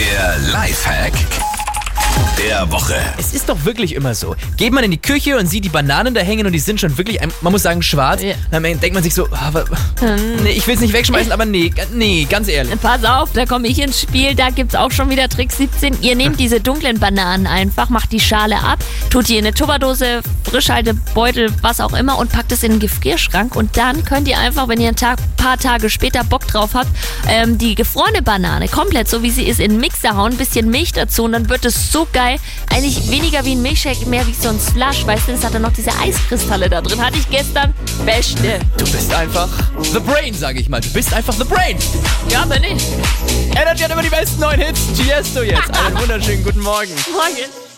Der Lifehack der Woche. Es ist doch wirklich immer so. Geht man in die Küche und sieht die Bananen da hängen und die sind schon wirklich, man muss sagen, schwarz. Ja. Dann denkt man sich so, ah, aber, nee, ich will es nicht wegschmeißen, aber nee, nee, ganz ehrlich. Pass auf, da komme ich ins Spiel. Da gibt's auch schon wieder Trick 17. Ihr nehmt diese dunklen Bananen einfach, macht die Schale ab, tut die in eine Tupperdose, Frischhaltebeutel, was auch immer und packt es in den Gefrierschrank. Und dann könnt ihr einfach, wenn ihr ein Tag, paar Tage später Bock drauf habt, ähm, die gefrorene Banane komplett so wie sie ist in den Mixer hauen, bisschen Milch dazu und dann wird es so geil. Eigentlich weniger wie ein Milchshake, mehr wie so ein Slush. Weißt du, das hat dann noch diese Eiskristalle da drin. Hatte ich gestern. Beste. Du bist einfach The Brain, sage ich mal. Du bist einfach The Brain. Ja, aber nicht. Energy hat immer die besten neuen Hits. Tiesto jetzt. Einen wunderschönen guten Morgen. Morgen.